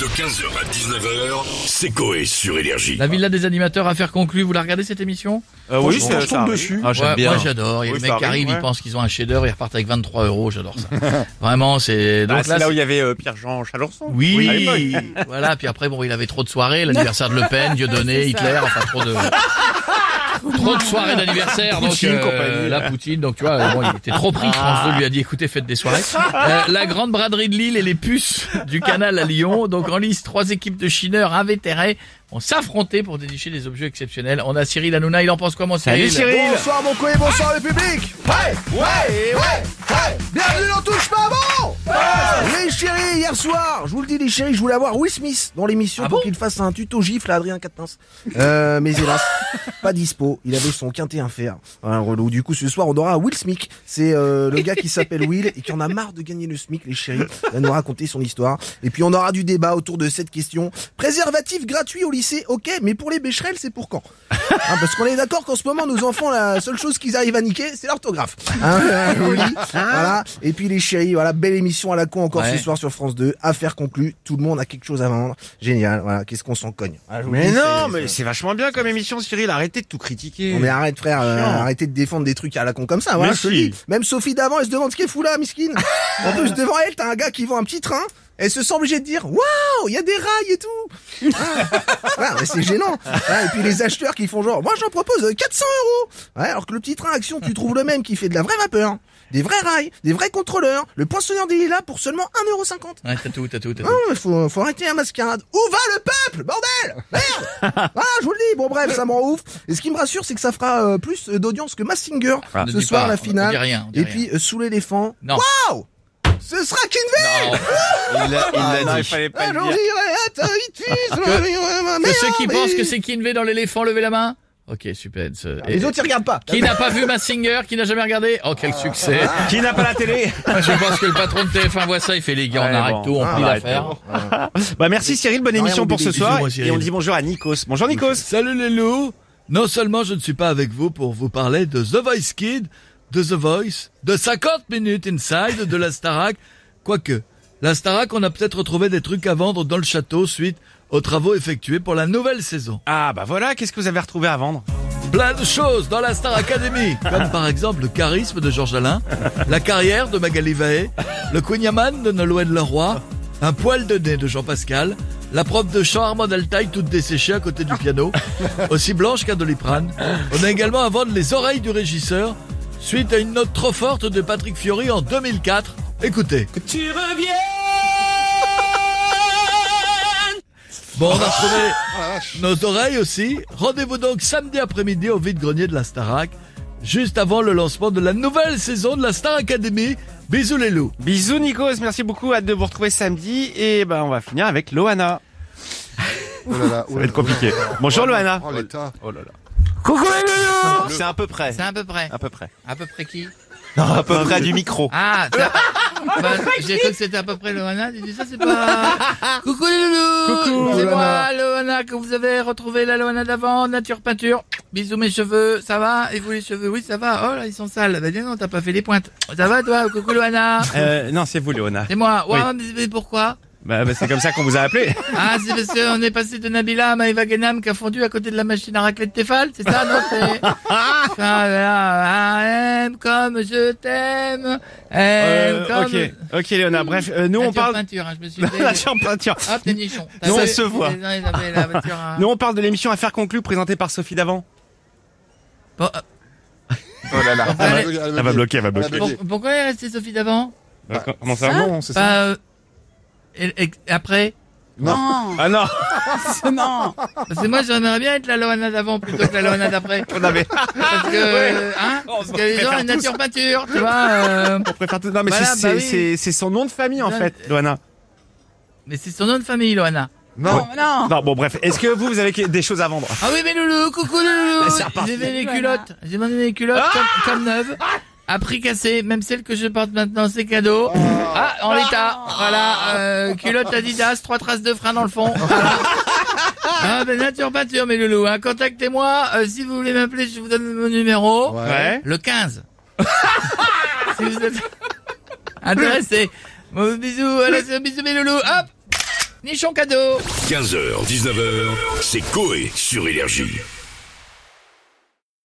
De 15h à 19h, c'est Coé sur Énergie. La villa des animateurs, affaire conclue. Vous la regardez cette émission? Euh, oui, ça tombe dessus. Ah, j'aime Ouais, bien. Moi j'adore. Il y a Oui, des mecs qui arrive, arrivent, ouais. ils pensent qu'ils ont un chef-d'œuvre, ils repartent avec 23 euros. J'adore ça. Vraiment, c'est. Ah, Donc c'est là, là où il y avait euh, Pierre-Jean Chalorson. Oui, l'époque. voilà. Puis après, bon, il avait trop de soirées, l'anniversaire de Le Pen, Dieudonné, Hitler, enfin trop de. Trop de soirées d'anniversaire, donc Poutine, euh, la Poutine, donc tu vois, bon, il était trop pris. France 2 lui a dit, écoutez, faites des soirées. Euh, la grande braderie de Lille et les puces du canal à Lyon. Donc en lice, trois équipes de chineurs invétérés vont s'affronter pour dénicher des objets exceptionnels. On a Cyril Hanouna, il en pense quoi, mon Cyril Salut Cyril. Bonsoir mon coé, bonsoir le public Ouais, ouais, ouais, ouais Bienvenue dans Touche pas bon Les chéris, hier soir, je vous le dis les chéris, je voulais avoir Will Smith dans l'émission Ah pour bon qu'il fasse un tuto gifle à Adrien Quatennens. Euh, mais hélas, pas dispo, il avait son quintet à faire. Un relou. Du coup, ce soir, on aura Will Smith. C'est euh, le gars qui s'appelle Will et qui en a marre de gagner le SMIC, les chéris. Il va nous raconter son histoire. Et puis, on aura du débat autour de cette question. Préservatif gratuit au lycée, ok, mais pour les bécherelles, c'est pour quand Hein, parce qu'on est d'accord qu'en ce moment, nos enfants, la seule chose qu'ils arrivent à niquer, c'est l'orthographe. Hein, euh, voilà. Et puis les chéris, voilà, belle émission à la con encore Ouais. ce soir sur France 2. Affaire conclue. Tout le monde a quelque chose à vendre. Génial. Voilà. Qu'est-ce qu'on s'en cogne. Le Mais non, mais c'est vachement bien comme émission, Cyril. Arrêtez de tout critiquer. Non mais arrête frère, euh, arrêtez de défendre des trucs à la con comme ça, voilà, je si. Même Sophie d'avant, elle se demande ce qu'elle fout là, miskine. en plus, devant elle, t'as un gars qui vend un petit train, elle se sent obligée de dire, waouh, il y a des rails et tout. Ah. Mais c'est gênant. Et puis les acheteurs qui font genre, moi j'en propose euh, 400 euros. Ouais, alors que le petit train action, tu trouves le même qui fait de la vraie vapeur, des vrais rails, des vrais contrôleurs, le poinçonneur des lilas pour seulement 1,50€. Ouais, t'as tout, t'as tout, t'as tout. faut, faut arrêter la mascarade. Où va le peuple, bordel? Merde Voilà, je vous le dis. Bon, bref, ça me rend ouf. Et ce qui me rassure, c'est que ça fera euh, plus euh, d'audience que Massinger Ah, ce soir, pas, la on dit finale. rien, on dit Et rien. puis, euh, sous l'éléphant. Waouh Ce sera Kinvey Non. Il l'a Ah, dit. il fallait pas Ah, le dire. vitesse, Que ceux qui pensent que c'est Kinvey dans l'éléphant, levez la main. Ok, super. et- Les autres, ils regardent pas. Qui n'a pas vu Massinger Qui n'a jamais regardé Oh, quel succès Qui n'a pas la télé Je pense que le patron de TF1 voit ça, il fait les gars, on arrête bon. tout, on Ah, plie l'affaire. Bah merci Cyril, bonne Non, émission pour ce soir. Et on dit bonjour à Nikos. Bonjour Nikos. Salut les loups Non seulement je ne suis pas avec vous pour vous parler de The Voice Kid, de The Voice, de 50 minutes inside, de la Starac, quoique, la Starac on a peut-être retrouvé des trucs à vendre dans le château suite aux travaux effectués pour la nouvelle saison. Ah bah voilà, qu'est-ce que vous avez retrouvé à vendre? Plein de choses dans la Star Academy, comme par exemple le charisme de Georges Alain, la carrière de Magali Vaé, le Queen Yaman de Nolwenn Leroy, un poil de nez de Jean Pascal, la prof de chant Armand taille toute desséchée à côté du piano, aussi blanche qu'un doliprane. On a également à vendre les oreilles du régisseur, suite à une note trop forte de Patrick Fiori en 2004. Écoutez. Tu reviens Bon, on a retrouvé nos oreilles aussi. Rendez-vous donc samedi après-midi au vide-grenier de la Starac, juste avant le lancement de la nouvelle saison de la Star Academy. Bisous les loups. Bisous Nikos, merci beaucoup, hâte de vous retrouver samedi. Et bah on va finir avec Loana. Oh là là, oh Ça là va être compliqué. Bonjour Loana. Oh l'état. Oh là là. Coucou les loulous C'est à peu près. C'est à peu près. À peu près. À peu près qui? Non, à peu près du micro. Ah, bah, j'ai cru que c'était à peu près Loana. J'ai dit ça, c'est pas. Coucou les loulous. Coucou, C'est moi, Loana, que vous avez retrouvé la Loana d'avant, nature peinture. Bisous mes cheveux, ça va? Et vous les cheveux? Oui, ça va. Oh là, ils sont sales. Bah dis non, t'as pas fait les pointes. Ça va toi? Coucou Loana. Euh, non, c'est vous Loana. C'est moi. Ouais, mais pourquoi? Bah, bah, c'est comme ça qu'on vous a appelé. Ah, c'est parce qu'on est passé de Nabila à Maëva Genam qui a fondu à côté de la machine à raclette Tefal, c'est ça, non c'est- Ah, là, aime comme je t'aime, aime Euh, comme... ok, ok Léona. Bref, euh, nous on Nature parle. peinture, hein, je me suis fait... La chambre peinture. Hop, t'es nichon. Non, ça se voit. La à- Nous on parle de l'émission Affaires conclues présentée par Sophie Davant. Bon, euh, Oh là là. bah, Elle va bloquer, elle va bloquer. pourquoi elle est restée Sophie d'avant Comment ça Non, c'est ça. Et- et- après Ah non, non. Parce que moi j'aimerais bien être la Loana d'avant plutôt que la Loana d'après. on avait. Parce que, hein, parce on que les gens, la nature peinture, tu vois... euh, On préfère tout. Non mais Voilà, c'est bah c'est- oui. c'est c'est son nom de famille en Non, fait, Loana. Mais c'est son nom de famille, Loana. Non. Non. Non bon bref, est-ce que vous vous avez des choses à vendre Ah oui, mais Loulou, coucou Loulou C'est reparti. J'ai Voilà. culottes, j'ai demandé des culottes comme, comme neuves, à prix cassé, même celles que je porte maintenant, c'est cadeau. Ah, en l'état, voilà, euh, culotte Adidas, trois traces de frein dans le fond, voilà. Ah, ben nature peinture, mes loulous, hein. contactez-moi, euh, si vous voulez m'appeler, je vous donne mon numéro, Ouais. le 15. si vous êtes intéressé. Bon, bisous, allez, bisous mes loulous, hop Nichon cadeau 15h, 19h, c'est Coé sur Énergie.